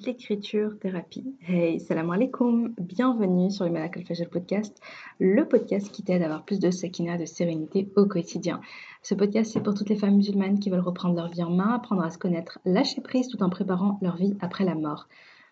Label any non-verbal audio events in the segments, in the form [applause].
L'écriture thérapie. Hey, salam alaikum. Bienvenue sur le Malak Al podcast, le podcast qui t'aide à avoir plus de sakina, de sérénité au quotidien. Ce podcast, c'est pour toutes les femmes musulmanes qui veulent reprendre leur vie en main, apprendre à se connaître, lâcher prise tout en préparant leur vie après la mort.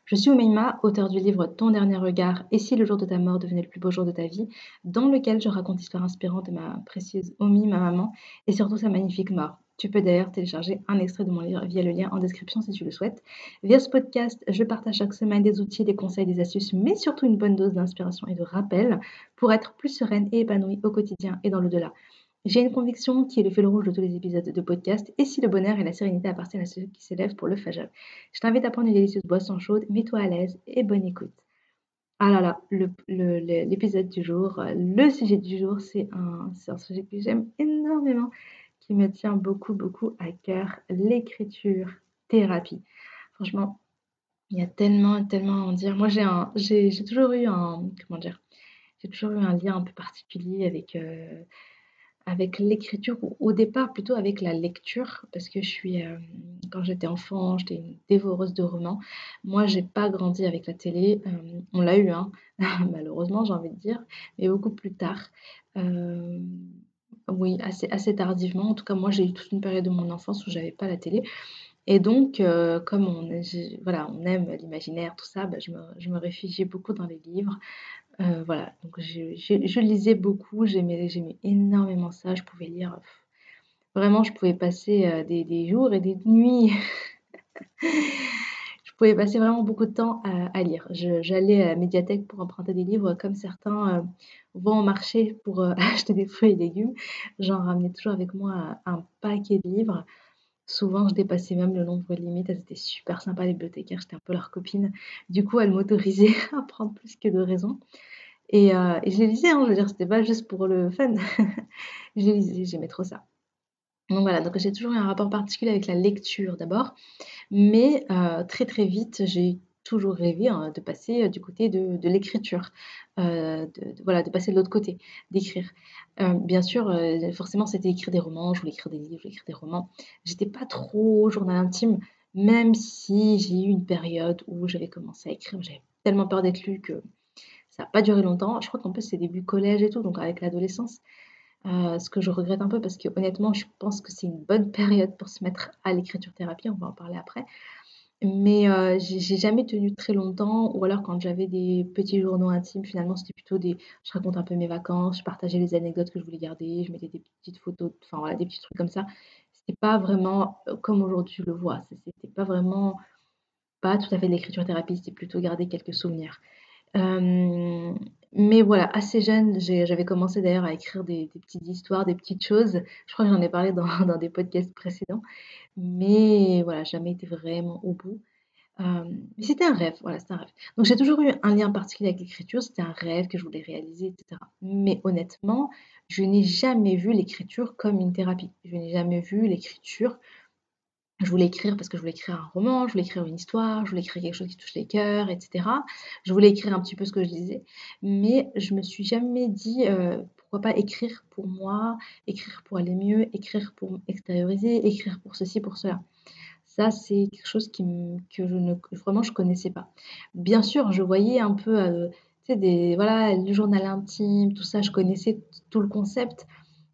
Je suis Oumeima, auteur du livre Ton dernier regard et si le jour de ta mort devenait le plus beau jour de ta vie, dans lequel je raconte l'histoire inspirante de ma précieuse Omi, ma maman, et surtout sa magnifique mort. Tu peux d'ailleurs télécharger un extrait de mon livre via le lien en description si tu le souhaites. Via ce podcast, je partage chaque semaine des outils, des conseils, des astuces, mais surtout une bonne dose d'inspiration et de rappel pour être plus sereine et épanouie au quotidien et dans l'au-delà. J'ai une conviction qui est le fil rouge de tous les épisodes de podcast, et si le bonheur et la sérénité appartiennent à ceux qui s'élèvent pour le fajr. Je t'invite à prendre une délicieuse boisson chaude, mets-toi à l'aise et bonne écoute. Ah là là, l'épisode du jour, le sujet du jour, c'est un sujet que j'aime énormément qui me tient beaucoup, beaucoup à cœur, l'écriture thérapie. Franchement, il y a tellement, tellement à en dire. Moi, j'ai un, j'ai, toujours eu un, comment dire, j'ai toujours eu un lien un peu particulier avec, euh, avec l'écriture, au départ plutôt avec la lecture, parce que je suis, euh, quand j'étais enfant, j'étais une dévoreuse de romans. Moi, j'ai pas grandi avec la télé. Euh, on l'a eu, hein, [laughs] malheureusement, j'ai envie de dire, mais beaucoup plus tard. Oui, assez assez tardivement. En tout cas, moi, j'ai eu toute une période de mon enfance où j'avais pas la télé et donc heu, comme on voilà, on aime l'imaginaire, tout ça, bah, je me je me réfugiais beaucoup dans les livres. Heu, voilà, donc je je lisais beaucoup, j'aimais énormément ça. Je pouvais lire, vraiment, je pouvais passer, heu, des des jours et des nuits [laughs] pouvais passer vraiment beaucoup de temps à lire. j'allais à la médiathèque pour emprunter des livres comme certains, heu, vont au marché pour, heu, [laughs] acheter des fruits et légumes. J'en ramenais toujours avec moi un paquet de livres. Souvent, je dépassais même le nombre limite. Elles étaient super sympas les bibliothécaires, j'étais un peu leur copine. Du coup, elles m'autorisaient [laughs] à prendre plus que de raison et je les lisais, hein, je veux dire, c'était pas juste pour le fun. [laughs] Je les lisais, j'aimais trop ça. Donc voilà, donc j'ai toujours eu un rapport particulier avec la lecture d'abord, mais euh, très très vite, j'ai toujours rêvé hein, de passer euh, du côté de, l'écriture, euh, de, voilà, de passer de l'autre côté, d'écrire. bien sûr, forcément, c'était écrire des romans, je voulais écrire des livres, je voulais écrire des romans. J'étais pas trop journal intime, même si j'ai eu une période où j'avais commencé à écrire, j'avais tellement peur d'être lue que ça n'a pas duré longtemps. Je crois qu'en plus, c'est début collège et tout, donc avec l'adolescence. Euh, ce que je regrette un peu parce que honnêtement, je pense que c'est une bonne période pour se mettre à l'écriture thérapie, on va en parler après. Mais euh, j'ai jamais tenu très longtemps, ou alors quand j'avais des petits journaux intimes, finalement c'était plutôt des, je raconte un peu mes vacances, je partageais les anecdotes que je voulais garder, je mettais des petites photos, enfin voilà, des petits trucs comme ça. C'était pas vraiment euh, comme aujourd'hui je le vois, c'était pas vraiment, pas tout à fait de l'écriture thérapie, c'était plutôt garder quelques souvenirs. Euh, mais voilà, assez jeune, j'avais commencé d'ailleurs à écrire des, petites histoires, des petites choses. Je crois que j'en ai parlé dans, [laughs] dans, des podcasts précédents. Mais voilà, jamais été vraiment au bout. Euh, mais c'était un rêve, voilà, c'était un rêve. Donc j'ai toujours eu un lien particulier avec l'écriture, c'était un rêve que je voulais réaliser, etc. Mais honnêtement, je n'ai jamais vu l'écriture comme une thérapie. Je n'ai jamais vu l'écriture je voulais écrire parce que je voulais écrire un roman, je voulais écrire une histoire, je voulais écrire quelque chose qui touche les cœurs, etc. Je voulais écrire un petit peu ce que je disais, mais je me suis jamais dit euh, pourquoi pas écrire pour moi, écrire pour aller mieux, écrire pour extérioriser, écrire pour ceci, pour cela. Ça, c'est quelque chose qui que je ne vraiment je connaissais pas. Bien sûr, je voyais un peu, euh, des voilà, le journal intime, tout ça, je connaissais tout le concept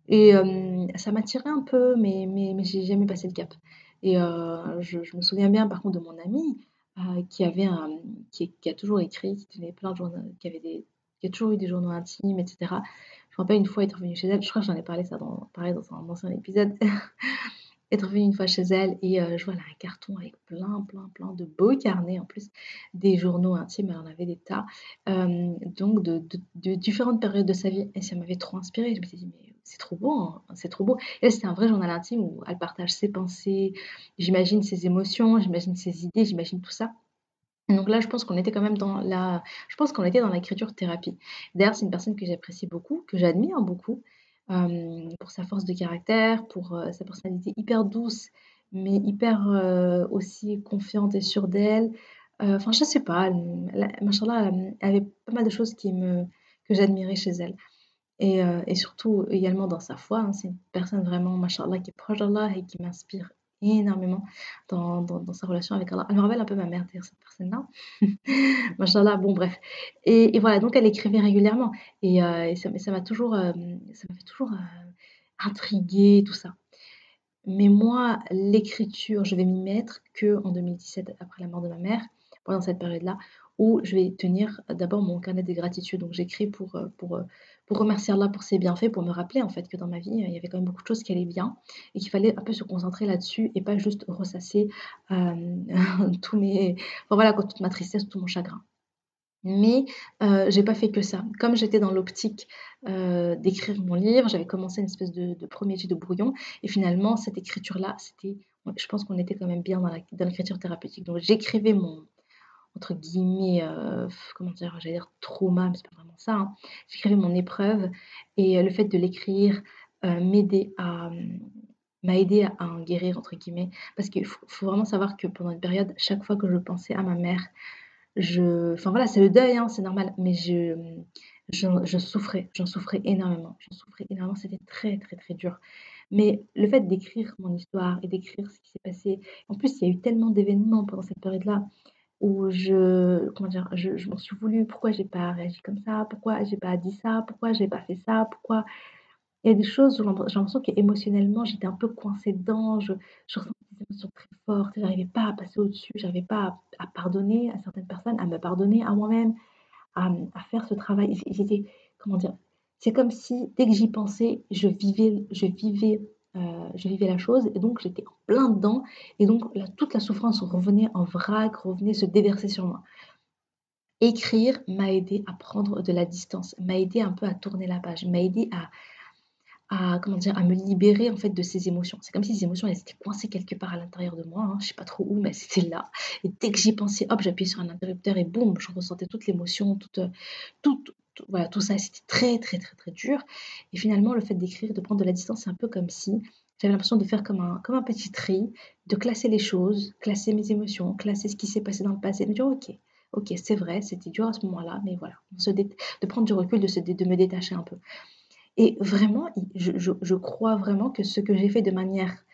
et euh, ça m'attirait un peu, mais mais, mais j'ai jamais passé le cap. Et euh, je, me souviens bien par contre de mon ami euh, qui avait qui, a toujours écrit, qui tenait plein de journaux, qui avait qui a toujours eu des journaux intimes, etc. Je me rappelle une fois être venue chez elle, je crois que j'en ai parlé ça dans, pareil, dans un ancien épisode, [laughs] être venue une fois chez elle et euh, je vois là un carton avec plein, plein, plein de beaux carnets en plus, des journaux intimes, elle en avait des tas, donc de, de, différentes périodes de sa vie et ça m'avait trop inspirée. Je me suis dit, mais c'est trop beau, hein, c'est trop beau. Et c'est un vrai journal intime où elle partage ses pensées, j'imagine ses émotions, j'imagine ses idées, j'imagine tout ça. Donc là, je pense qu'on était quand même dans la, je pense qu'on était dans l'écriture thérapie. D'ailleurs, c'est une personne que j'apprécie beaucoup, que j'admire beaucoup, euh, pour sa force de caractère, pour euh, sa personnalité hyper douce, mais hyper euh, aussi confiante et sûre d'elle. Enfin, je sais pas, elle, elle, avait pas mal de choses qui me, que j'admirais chez elle. Et, surtout également dans sa foi, hein, c'est une personne vraiment, machallah, qui est proche d'Allah et qui m'inspire énormément dans, dans, sa relation avec Allah. Elle me rappelle un peu ma mère, d'ailleurs, cette personne-là. [laughs] Machallah, bon, bref. Et, voilà, donc elle écrivait régulièrement. Et, euh, ça m'a toujours, euh, ça fait toujours euh, intriguer, tout ça. Mais moi, l'écriture, je vais m'y mettre que en 2017, après la mort de ma mère, pendant cette période-là, où je vais tenir d'abord mon carnet de gratitude. Donc j'écris pour, euh, pour, euh, pour remercier Allah pour ses bienfaits, pour me rappeler en fait que dans ma vie, il y avait quand même beaucoup de choses qui allaient bien et qu'il fallait un peu se concentrer là-dessus et pas juste ressasser euh, [laughs] tous mes, enfin, voilà, toute ma tristesse, tout mon chagrin. Mais euh, j'ai pas fait que ça. Comme j'étais dans l'optique d'écrire mon livre, j'avais commencé une espèce de, de premier jet de brouillon et finalement cette écriture-là, c'était, je pense qu'on était quand même bien dans l'écriture thérapeutique. Donc j'écrivais mon, entre guillemets, euh, comment dire, j'allais dire trauma, mais c'est pas vraiment ça. Hein. J'écrivais mon épreuve et euh, le fait de l'écrire euh, à m'a aidé à, en guérir entre guillemets parce qu'il faut, vraiment savoir que pendant une période chaque fois que je pensais à ma mère je enfin voilà c'est le deuil hein, c'est normal mais je, je, souffrais j'en souffrais énormément j'en souffrais énormément c'était très très très dur mais le fait d'écrire mon histoire et d'écrire ce qui s'est passé en plus il y a eu tellement d'événements pendant cette période là où je, comment dire, je, m'en suis voulu, pourquoi j'ai pas réagi comme ça, pourquoi j'ai pas dit ça, pourquoi j'ai pas fait ça, pourquoi. Il y a des choses où j'ai l'impression qu'émotionnellement, j'étais un peu coincée dedans, je, je des émotions très fortes, j'arrivais pas à passer au-dessus, j'arrivais pas à, pardonner à certaines personnes, à me pardonner à moi-même, à, à, faire ce travail. J'étais, comment dire, c'est comme si dès que j'y pensais, je vivais, je vivais euh, je vivais la chose et donc j'étais en plein dedans et donc toute la souffrance revenait en vrac, revenait se déverser sur moi. Écrire m'a aidé à prendre de la distance, m'a aidé un peu à tourner la page, m'a aidé à, à, me libérer en fait de ces émotions. C'est comme si ces émotions elles étaient coincées quelque part à l'intérieur de moi, hein, je sais pas trop où, mais c'était là. Et dès que j'y pensais, hop, j'appuyais sur un interrupteur et boum, je ressentais toute l'émotion, toute, toute, voilà, tout ça, c'était très, très, très, très dur. Et finalement, le fait d'écrire, de prendre de la distance, c'est un peu comme si j'avais l'impression de faire comme un, comme un petit tri, de classer les choses, classer mes émotions, classer ce qui s'est passé dans le passé, de me dire, ok, ok, c'est vrai, c'était dur à ce moment-là, mais voilà, de prendre du recul, de, se de me détacher un peu. Et vraiment, je, je, crois vraiment que ce que j'ai fait de manière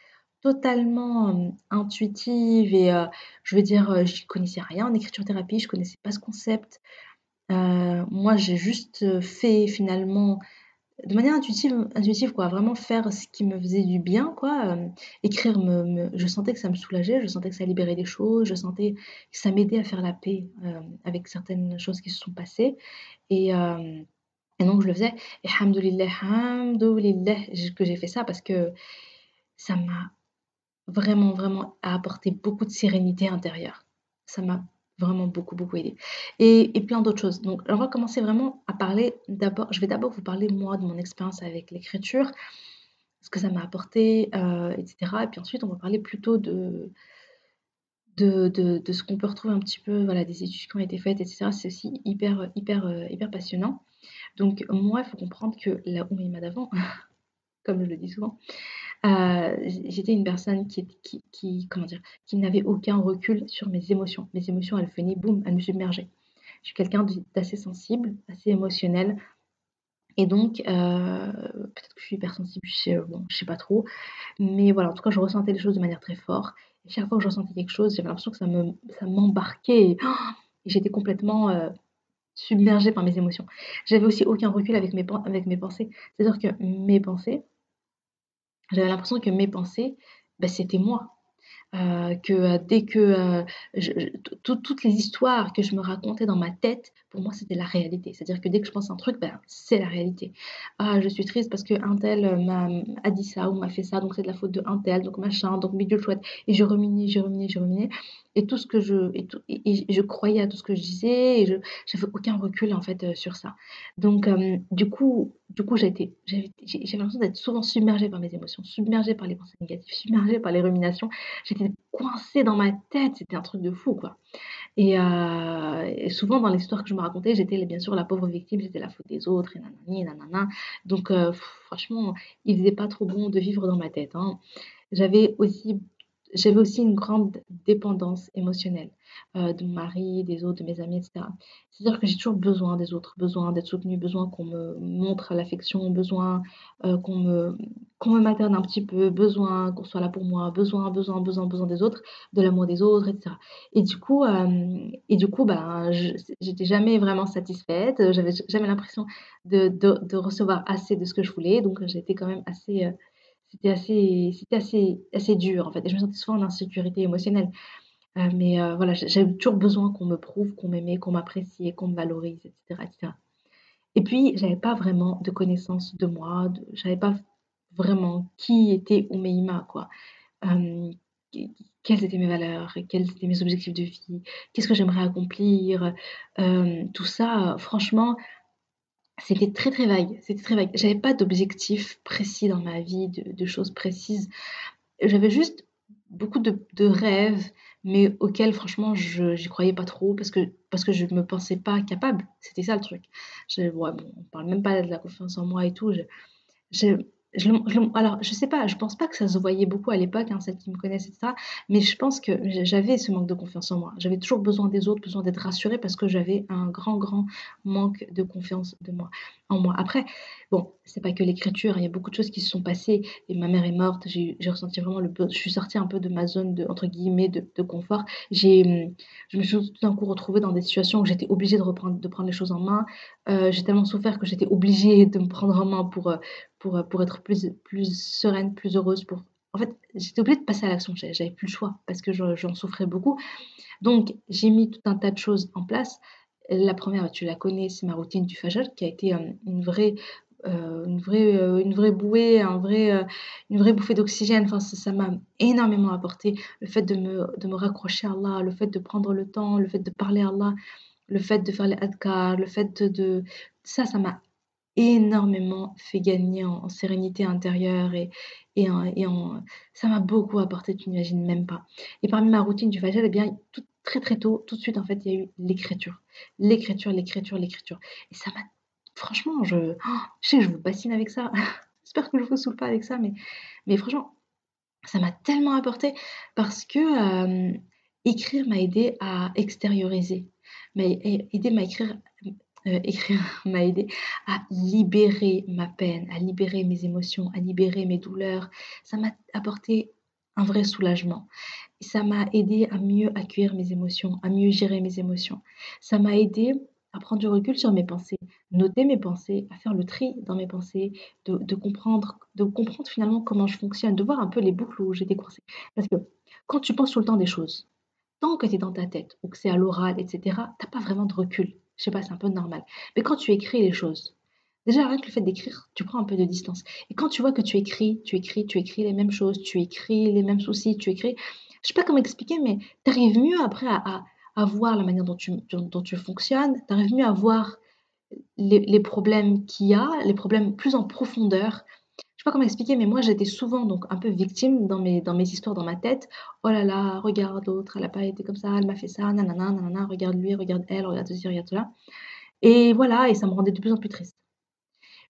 totalement euh, intuitive et euh, je veux dire, euh, je connaissais rien en écriture thérapie, je connaissais pas ce concept, euh, moi, j'ai juste fait finalement de manière intuitive, intuitive quoi, vraiment faire ce qui me faisait du bien, quoi. Euh, écrire, je sentais que ça me soulageait, je sentais que ça libérait des choses, je sentais que ça m'aidait à faire la paix euh, avec certaines choses qui se sont passées. Et, donc, je le faisais. Et hamdoulilah, hamdoulilah, que j'ai fait ça parce que ça m'a vraiment, vraiment apporté beaucoup de sérénité intérieure. Ça m'a vraiment beaucoup, beaucoup aidé. Et, et plein d'autres choses. Donc, on va commencer vraiment à parler d'abord, je vais d'abord vous parler, moi, de mon expérience avec l'écriture, ce que ça m'a apporté, euh, etc. Et puis ensuite, on va parler plutôt de, de, de, de ce qu'on peut retrouver un petit peu, voilà, des études qui ont été faites, etc. C'est aussi hyper, hyper, euh, hyper passionnant. Donc, moi, il faut comprendre que la Oumima d'avant, comme je le dis souvent, euh, j'étais une personne qui, comment dire, qui n'avait aucun recul sur mes émotions. Mes émotions, elles venaient, boum, elles me submergeaient. Je suis quelqu'un d'assez sensible, assez émotionnel. Et donc, euh, peut-être que je suis hypersensible, je sais, bon, je sais pas trop. Mais voilà, en tout cas, je ressentais les choses de manière très forte. Et chaque fois que je ressentais quelque chose, j'avais l'impression que ça me, ça m'embarquait. Et, j'étais complètement euh, submergée par mes émotions. J'avais aussi aucun recul avec mes, avec mes pensées. C'est-à-dire que mes pensées, j'avais l'impression que mes pensées, ben, c'était moi. Euh, que euh, dès que euh, toutes les histoires que je me racontais dans ma tête, pour moi, c'était la réalité. C'est-à-dire que dès que je pense à un truc, ben, c'est la réalité. Ah, je suis triste parce qu'un tel m'a a dit ça ou m'a fait ça, donc c'est de la faute de un tel, donc machin, donc milieu chouette. Et je ruminais, je ruminais, je ruminais et tout ce que je et, tout, et, je croyais à tout ce que je disais et je j'avais aucun recul en fait sur ça donc du coup du coup j'avais l'impression d'être souvent submergée par mes émotions submergée par les pensées négatives submergée par les ruminations j'étais coincée dans ma tête c'était un truc de fou quoi et, euh, et souvent dans l'histoire que je me racontais j'étais bien sûr la pauvre victime j'étais la faute des autres et nanani et nanana donc franchement il faisait pas trop bon de vivre dans ma tête hein. j'avais aussi j'avais aussi une grande dépendance émotionnelle euh, de mon mari, des autres, de mes amis, etc. C'est-à-dire que j'ai toujours besoin des autres, besoin d'être soutenue, besoin qu'on me montre l'affection, besoin euh, qu'on me, qu'on me materne un petit peu, besoin qu'on soit là pour moi, besoin, besoin, besoin, besoin des autres, de l'amour des autres, etc. Et du coup, euh, et du coup ben, j'étais jamais vraiment satisfaite, j'avais jamais l'impression de, de, de, recevoir assez de ce que je voulais, donc j'étais quand même assez c'était assez, c'était assez, assez dur en fait. Et je me sentais souvent en insécurité émotionnelle. Euh, mais euh, voilà, j'avais toujours besoin qu'on me prouve, qu'on m'aimait, qu'on m'appréciait, qu'on me valorise, etc., etc. Et puis, j'avais pas vraiment de connaissance de moi, de, j'avais pas vraiment qui était Oumeima, quoi. Euh, quelles étaient mes valeurs, quels étaient mes objectifs de vie, qu'est-ce que j'aimerais accomplir, tout ça, franchement, c'était très très vague, c'était très vague. J'avais pas d'objectif précis dans ma vie, de, choses précises. J'avais juste beaucoup de, rêves, mais auxquels franchement je j'y croyais pas trop parce que parce que je me pensais pas capable. C'était ça le truc. Je, ouais, bon, on parle même pas de la confiance en moi et tout. je, alors, je sais pas, je pense pas que ça se voyait beaucoup à l'époque, hein, celles qui me connaissent, etc. Mais je pense que j'avais ce manque de confiance en moi. J'avais toujours besoin des autres, besoin d'être rassurée parce que j'avais un grand, grand manque de confiance de moi, en moi. Après, bon, c'est pas que l'écriture, il y a beaucoup de choses qui se sont passées. Et ma mère est morte, j'ai ressenti vraiment le. Je suis sortie un peu de ma zone de, entre guillemets, de, confort. J'ai, je me suis tout d'un coup retrouvée dans des situations où j'étais obligée de, reprendre, de prendre les choses en main. Euh, j'ai tellement souffert que j'étais obligée de me prendre en main pour, euh, pour, euh, pour être plus, plus sereine, plus heureuse. Pour... En fait, j'étais obligée de passer à l'action. J'avais plus le choix parce que j'en souffrais beaucoup. Donc, j'ai mis tout un tas de choses en place. La première, tu la connais, c'est ma routine du Fajr qui a été une vraie une, vraie, une vraie bouée, un vrai, une vraie bouffée d'oxygène. Enfin, ça m'a énormément apporté. Le fait de me, de me raccrocher à Allah, le fait de prendre le temps, le fait de parler à Allah, le fait de faire les adkar, le fait de... Ça, ça m'a énormément fait gagner en, sérénité intérieure et, et, et en, ça m'a beaucoup apporté, tu n'imagines même pas. Et parmi ma routine du Fajr, eh bien, tout, très très tôt, tout de suite, en fait, il y a eu l'écriture. L'écriture, l'écriture, l'écriture. Et ça m'a, franchement, je, oh, je sais que je vous bassine avec ça. [laughs] J'espère que je vous saoule pas avec ça, mais, mais franchement, ça m'a tellement apporté parce que euh, écrire m'a aidé à extérioriser m'a aidé à écrire, euh, écrire [laughs] m'a aidé à libérer ma peine, à libérer mes émotions, à libérer mes douleurs. Ça m'a apporté un vrai soulagement. Ça m'a aidé à mieux accueillir mes émotions, à mieux gérer mes émotions. Ça m'a aidé à prendre du recul sur mes pensées, noter mes pensées, à faire le tri dans mes pensées, de, comprendre, de comprendre finalement comment je fonctionne, de voir un peu les boucles où j'étais coincée. Parce que quand tu penses tout le temps des choses, tant que tu es dans ta tête ou que c'est à l'oral, etc., tu n'as pas vraiment de recul. Je sais pas, c'est un peu normal. Mais quand tu écris les choses, déjà rien que le fait d'écrire, tu prends un peu de distance. Et quand tu vois que tu écris, tu écris, tu écris les mêmes choses, tu écris les mêmes soucis, tu écris, je sais pas comment expliquer, mais tu arrives mieux après à, voir la manière dont tu, dont tu fonctionnes, tu arrives mieux à voir les, les problèmes qu'il y a, les problèmes plus en profondeur, pas comment expliquer, mais moi j'étais souvent donc un peu victime dans mes, dans mes histoires dans ma tête. Oh là là, regarde l'autre, elle n'a pas été comme ça, elle m'a fait ça, nanana, nanana, regarde lui, regarde elle, regarde ceci, regarde cela. Et voilà, et ça me rendait de plus en plus triste.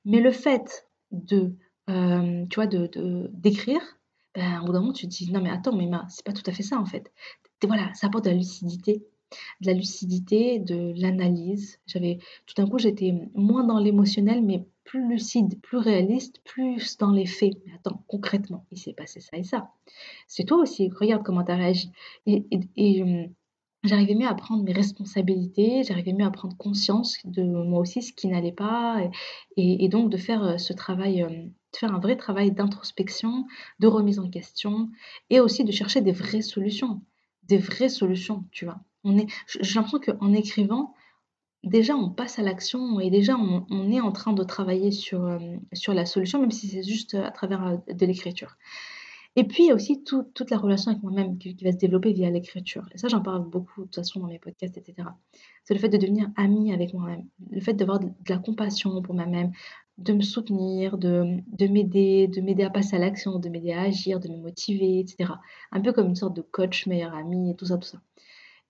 Mais le fait de, euh, tu vois, de, d'écrire, ben, au bout d'un moment, tu te dis, non mais attends, mais c'est pas tout à fait ça en fait. Et voilà, ça apporte de la lucidité, de la lucidité, de l'analyse. J'avais, tout d'un coup, j'étais moins dans l'émotionnel, mais plus lucide, plus réaliste, plus dans les faits. Mais attends, concrètement, il s'est passé ça et ça. C'est toi aussi, regarde comment tu as réagi. Et, euh, j'arrivais mieux à prendre mes responsabilités, j'arrivais mieux à prendre conscience de moi aussi ce qui n'allait pas, et, donc de faire euh, ce travail, euh, de faire un vrai travail d'introspection, de remise en question, et aussi de chercher des vraies solutions, des vraies solutions, tu vois. On est, j'ai l'impression qu'en écrivant, déjà on passe à l'action et déjà on, est en train de travailler sur, euh, sur la solution, même si c'est juste à travers euh, de l'écriture. Et puis il y a aussi toute la relation avec moi-même qui, va se développer via l'écriture. Et ça, j'en parle beaucoup de toute façon dans mes podcasts, etc. C'est le fait de devenir amie avec moi-même, le fait d'avoir de, la compassion pour moi-même, de me soutenir, de, de m'aider, de m'aider à passer à l'action, de m'aider à agir, de me motiver, etc. Un peu comme une sorte de coach, meilleur ami, et tout ça, tout ça.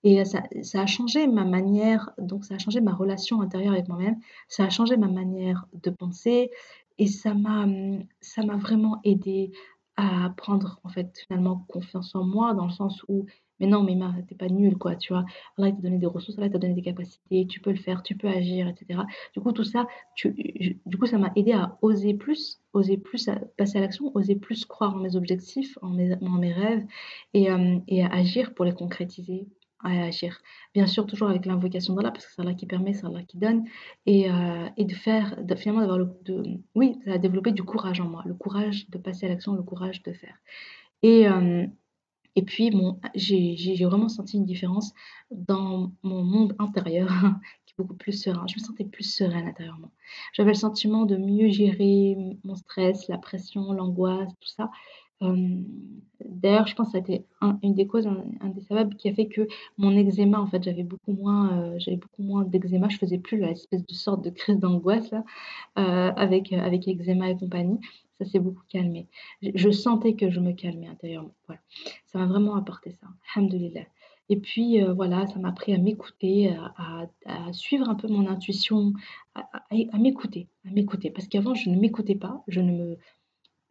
Et ça, ça, a changé ma manière, donc ça a changé ma relation intérieure avec moi-même, ça a changé ma manière de penser et ça m'a, m'a vraiment aidé à prendre en fait finalement confiance en moi dans le sens où mais non, mais tu t'es pas nul, quoi, tu vois. Allah t'a donné des ressources, Allah t'a donné des capacités, tu peux le faire, tu peux agir, etc. Du coup, tout ça, du coup, ça m'a aidé à oser plus, oser plus passer à l'action, oser plus croire en mes objectifs, en mes, en mes rêves et, euh, et à agir pour les concrétiser, à agir. Bien sûr, toujours avec l'invocation d'Allah, parce que c'est Allah qui permet, c'est Allah qui donne, et, euh, et de faire, finalement, d'avoir le, oui, ça a développé du courage en moi, le courage de passer à l'action, le courage de faire. Et, euh, et puis, j'ai vraiment senti une différence dans mon monde intérieur, [laughs] qui est beaucoup plus serein. Je me sentais plus sereine intérieurement. J'avais le sentiment de mieux gérer mon stress, la pression, l'angoisse, tout ça. D'ailleurs, je pense que ça a été une des causes, un, des sabables qui a fait que mon eczéma, en fait, j'avais beaucoup moins, euh, moins d'eczéma. Je faisais plus l'espèce de sorte de crise d'angoisse euh, avec avec eczéma et compagnie ça s'est beaucoup calmé. Je, sentais que je me calmais intérieurement. Voilà. Ça m'a vraiment apporté ça. Alhamdulillah. Et puis euh, voilà, ça m'a appris à m'écouter, à, suivre un peu mon intuition, à, m'écouter, à m'écouter. Parce qu'avant, je ne m'écoutais pas, je ne me,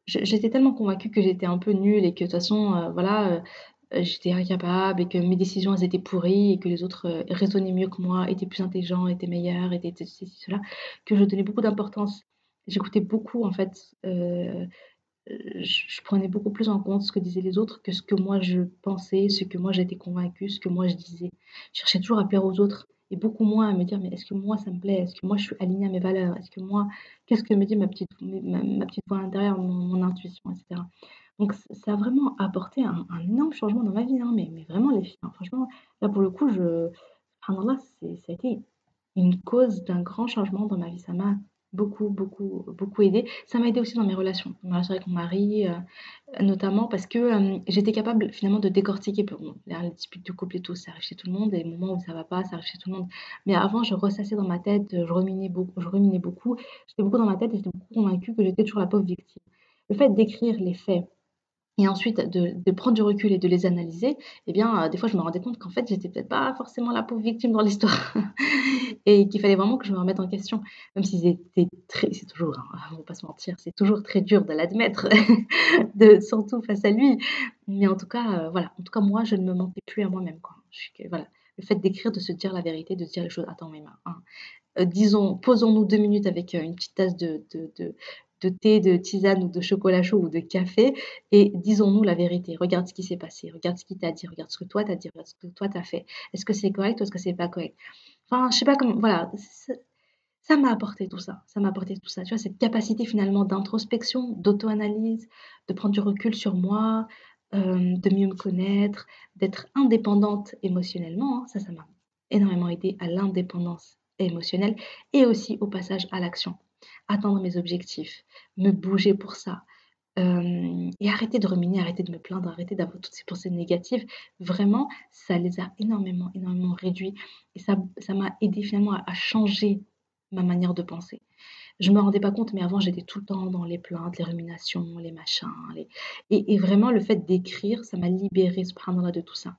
j'étais tellement convaincue que j'étais un peu nulle et que de toute façon, euh, voilà, euh, j'étais incapable et que mes décisions elles étaient pourries et que les autres raisonnaient mieux que moi, étaient plus intelligents, étaient meilleurs, étaient ceci, cela, que je donnais beaucoup d'importance J'écoutais beaucoup en fait, euh, je prenais beaucoup plus en compte ce que disaient les autres que ce que moi je pensais, ce que moi j'étais convaincue, ce que moi je disais. Je cherchais toujours à plaire aux autres et beaucoup moins à me dire: «Mais est-ce que moi ça me plaît? Est-ce que moi je suis alignée à mes valeurs? Est-ce que moi qu'est-ce que me dit ma petite ma petite voix intérieure, mon intuition?» et Donc ça a vraiment apporté un énorme changement dans ma vie, hein, mais mais vraiment les filles, hein, franchement, là pour le coup je c'est ça a été une cause d'un grand changement dans ma vie. Ça m'a beaucoup, beaucoup, beaucoup aidé. Ça m'a aidé aussi dans mes relations, mes relations avec mon mari, euh, notamment parce que euh, j'étais capable finalement de décortiquer. Bon, les disputes de couple et tout, ça arrive chez tout le monde, et les moments où ça va pas, ça arrive chez tout le monde. Mais avant, je ressassais dans ma tête, je ruminais beaucoup, je ruminais beaucoup. J'étais beaucoup dans ma tête et j'étais beaucoup convaincue que j'étais toujours la pauvre victime. Le fait d'écrire les faits, et ensuite de, prendre du recul et de les analyser, eh bien, euh, des fois, je me rendais compte qu'en fait, j'étais peut-être pas forcément la pauvre victime dans l'histoire [laughs] et qu'il fallait vraiment que je me remette en question, même si c'était très, c'est toujours, hein, on va pas se mentir, c'est toujours très dur de l'admettre, [laughs] surtout face à lui. Mais en tout cas, euh, voilà, en tout cas, moi, je ne me mentais plus à moi-même, quoi. voilà, le fait d'écrire, de se dire la vérité, de dire les choses. Attends, mais hein, euh, disons, posons-nous deux minutes avec une petite tasse de thé, de tisane ou de chocolat chaud ou de café et disons-nous la vérité. Regarde ce qui s'est passé, regarde ce qu'il t'a dit, regarde ce que toi t'as dit, regarde ce que toi t'as fait. Est-ce que c'est correct ou est-ce que c'est pas correct? Enfin, je sais pas comment. Voilà, ça m'a apporté tout ça. Ça m'a apporté tout ça. Tu vois, cette capacité finalement d'introspection, d'auto-analyse, de prendre du recul sur moi, euh, de mieux me connaître, d'être indépendante émotionnellement. Hein. Ça, ça m'a énormément aidé à l'indépendance émotionnelle et aussi au passage à l'action atteindre mes objectifs, me bouger pour ça. et arrêter de ruminer, arrêter de me plaindre, arrêter d'avoir toutes ces pensées négatives. Vraiment, ça les a énormément, énormément réduits. Et ça, ça m'a aidé finalement à, changer ma manière de penser. Je ne me rendais pas compte, mais avant, j'étais tout le temps dans les plaintes, les ruminations, les machins. Et, vraiment, le fait d'écrire, ça m'a libérée, subhanallah, de tout ça.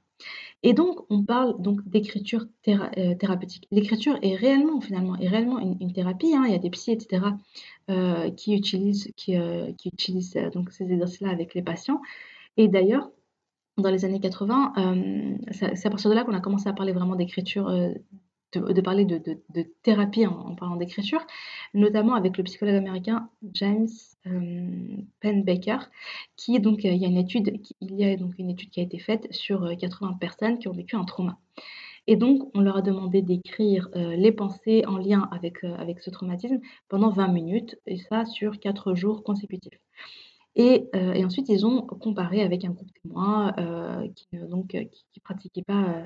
Et donc, on parle donc d'écriture euh, thérapeutique. L'écriture est réellement, finalement, est réellement une, thérapie. Hein. Il y a des psys, etc., euh, qui utilisent, qui, euh, qui utilisent donc ces exercices-là avec les patients. Et d'ailleurs, dans les années 80, c'est à partir de là qu'on a commencé à parler vraiment d'écriture de, parler de, thérapie en, parlant d'écriture, notamment avec le psychologue américain James euh, Penbaker, qui donc euh, il y a une étude, il y a donc une étude qui a été faite sur 80 euh, personnes qui ont vécu un trauma. Et donc, on leur a demandé d'écrire les pensées en lien avec, avec ce traumatisme pendant 20 minutes, et ça sur 4 jours consécutifs. Et, et, ensuite, ils ont comparé avec un groupe témoin donc, qui, qui, pratiquait pas,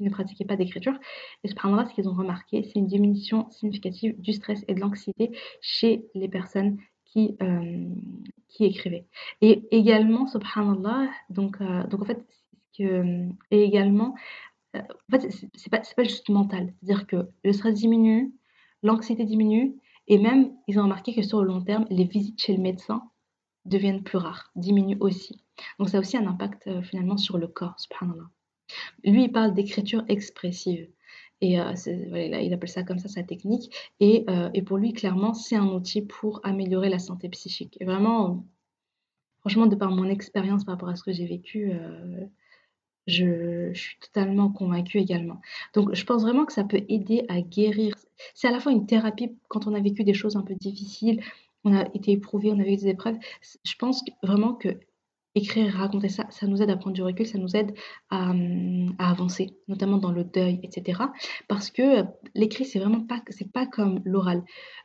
ne d'écriture. Et cependant, ce qu'ils ont remarqué, c'est une diminution significative du stress et de l'anxiété chez les personnes qui, euh, écrivaient. Et également, subhanallah, donc, euh, donc en fait, que, également, euh, en fait, c'est pas juste mental. C'est-à-dire que le stress diminue, l'anxiété diminue, et même, ils ont remarqué que sur le long terme, les visites chez le médecin deviennent plus rares, diminuent aussi. Donc ça a aussi un impact finalement sur le corps. Lui, il parle d'écriture expressive. Et euh, il appelle ça comme ça sa technique. Et, euh, et pour lui, clairement, c'est un outil pour améliorer la santé psychique. Et vraiment, franchement, de par mon expérience par rapport à ce que j'ai vécu, je, je, suis totalement convaincue également. Donc, je pense vraiment que ça peut aider à guérir. C'est à la fois une thérapie quand on a vécu des choses un peu difficiles, on a été éprouvé, on a eu des épreuves. Je pense vraiment que écrire, raconter ça, ça nous aide à prendre du recul, ça nous aide à, avancer, notamment dans le deuil, etc. Parce que l'écrit, c'est vraiment pas, c'est pas comme l'oral.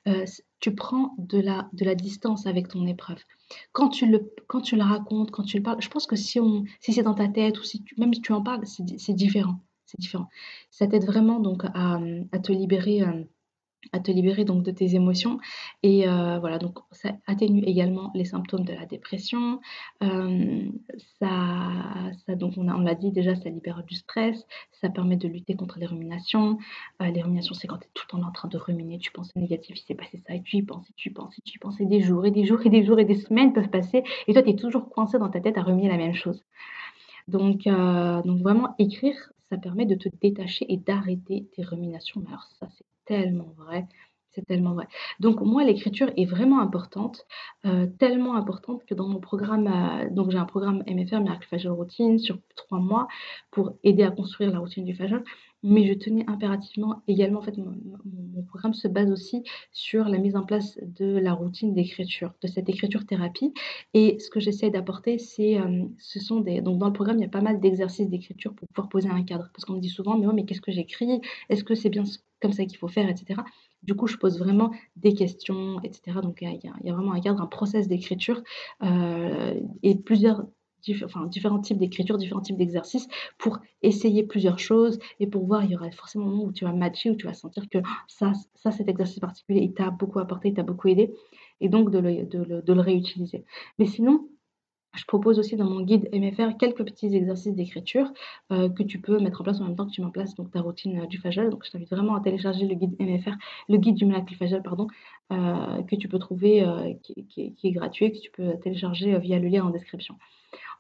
Euh, tu prends de la, de la distance avec ton épreuve. Quand tu, le, quand tu le racontes, quand tu le parles, je pense que si, on, si c'est dans ta tête ou si même si tu en parles, c'est différent. C'est différent. Ça t'aide vraiment donc à, à te libérer. Euh, à te libérer donc de tes émotions. Et euh, voilà donc ça atténue également les symptômes de la dépression. Euh, ça, donc on, a, on l'a dit déjà ça libère du stress ça permet de lutter contre les ruminations. Euh, les ruminations c'est quand tu es tout le temps en train de ruminer tu penses négatif il s'est passé ça et tu y penses et tu y penses et tu y penses et des jours et des jours et des jours et des semaines peuvent passer et toi tu es toujours coincé dans ta tête à ruminer la même chose. Donc, donc vraiment écrire ça permet de te détacher et d'arrêter tes ruminations. Mais alors ça c'est tellement vrai. C'est tellement vrai. Donc moi, l'écriture est vraiment importante, euh, tellement importante que dans mon programme, euh, donc j'ai un programme MFR, Miracle Fajol Routine, sur trois mois pour aider à construire la routine du Fajol. Mais je tenais impérativement également, en fait, mon, programme se base aussi sur la mise en place de la routine d'écriture, de cette écriture thérapie. Et ce que j'essaie d'apporter, c'est, euh, ce sont des, donc dans le programme, il y a pas mal d'exercices d'écriture pour pouvoir poser un cadre. Parce qu'on me dit souvent, mais, mais qu'est-ce que j'écris? Est-ce que c'est bien comme ça qu'il faut faire, etc. Du coup, je pose vraiment des questions, etc. Donc, il y, a, vraiment un cadre, un process d'écriture euh, et plusieurs enfin, différents types d'écriture, différents types d'exercices pour essayer plusieurs choses et pour voir, il y aura forcément un moment où tu vas matcher, où tu vas sentir que ça, ça cet exercice particulier, il t'a beaucoup apporté, il t'a beaucoup aidé et donc de le, de le réutiliser. Mais sinon, je propose aussi dans mon guide MFR quelques petits exercices d'écriture euh, que tu peux mettre en place en même temps que tu mets en place ta routine euh, du Fajal. Donc, je t'invite vraiment à télécharger le guide MFR, le guide du miracle Fajal, pardon, euh, que tu peux trouver, qui, est gratuit, que tu peux télécharger via le lien en description.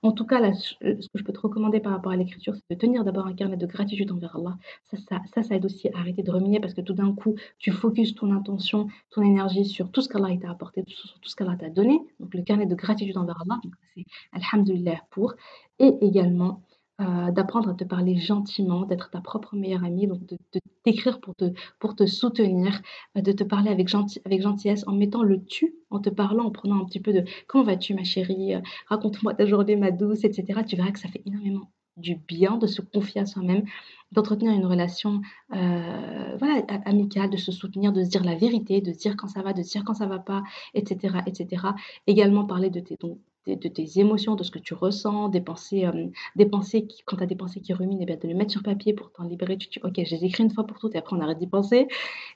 En tout cas, ce que je peux te recommander par rapport à l'écriture, c'est de tenir d'abord un carnet de gratitude envers Allah. Ça, ça, ça, aide aussi à arrêter de ruminer parce que tout d'un coup, tu focuses ton intention, ton énergie sur tout ce qu'Allah t'a apporté, sur tout ce qu'Allah t'a donné. Donc, le carnet de gratitude envers Allah, c'est Alhamdulillah pour. Et également, euh, d'apprendre à te parler gentiment, d'être ta propre meilleure amie, donc de, t'écrire pour te, pour te soutenir, euh, de te parler avec, avec gentillesse, en mettant le tu, en te parlant, en prenant un petit peu de comment vas-tu ma chérie, euh, raconte-moi ta journée ma douce, etc. Tu verras que ça fait énormément du bien de se confier à soi-même, d'entretenir une relation voilà, amicale, de se soutenir, de se dire la vérité, de se dire quand ça va, de se dire quand ça va pas, etc. etc. Également parler de tes, donc, de, tes émotions, de ce que tu ressens, des pensées, euh, des pensées qui, quand tu as des pensées qui ruminent, eh bien, de les mettre sur papier pour t'en libérer. Tu ok, je les écris une fois pour toutes et après on arrête d'y penser.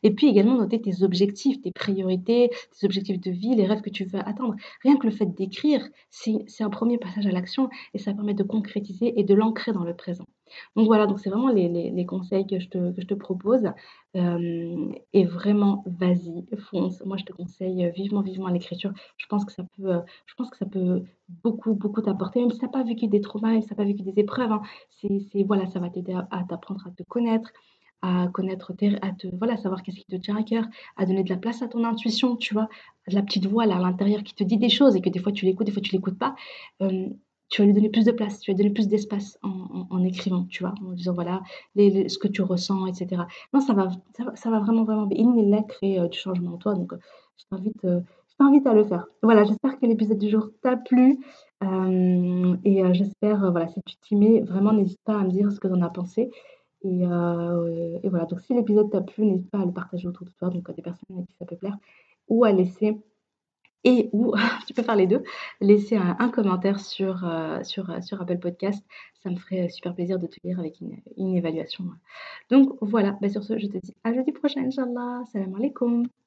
Et puis également noter tes objectifs, tes priorités, tes objectifs de vie, les rêves que tu veux atteindre. Rien que le fait d'écrire, c'est un premier passage à l'action et ça permet de concrétiser et de l'ancrer dans le présent. Donc voilà, donc c'est vraiment les, les, conseils que je te, que je te propose. Euh, et vraiment, vas-y, fonce. Moi, je te conseille vivement, vivement l'écriture. Je pense que ça peut, euh, je pense que ça peut beaucoup, beaucoup t'apporter, même si tu n'as pas vécu des traumas, même si tu n'as pas vécu des épreuves. Hein. c'est, voilà, ça va t'aider à, t'apprendre à te connaître, à connaître à te, voilà, savoir qu'est-ce qui te tient à cœur, à donner de la place à ton intuition, tu vois, de la petite voix là à l'intérieur qui te dit des choses et que des fois tu l'écoutes, des fois tu l'écoutes pas. Euh, tu vas lui donner plus de place, tu vas lui donner plus d'espace en, écrivant, tu vois, en disant voilà ce que tu ressens, etc. Non, ça va, ça va, vraiment, vraiment bien. Il est créer euh, du changement en toi, donc euh, je t'invite, euh, je t'invite à le faire. Voilà, j'espère que l'épisode du jour t'a plu. et j'espère, voilà, si tu t'y mets, vraiment n'hésite pas à me dire ce que tu en as pensé. Et, et voilà, donc si l'épisode t'a plu, n'hésite pas à le partager autour de toi, donc à des personnes à qui ça peut plaire, ou à laisser et ou [laughs] tu peux faire les deux, laisser un, commentaire sur, euh, euh, sur Apple Podcast. Ça me ferait super plaisir de te lire avec une, évaluation. Donc voilà, bah, sur ce, je te dis à jeudi prochain, Inch'Allah. Salam alaikum.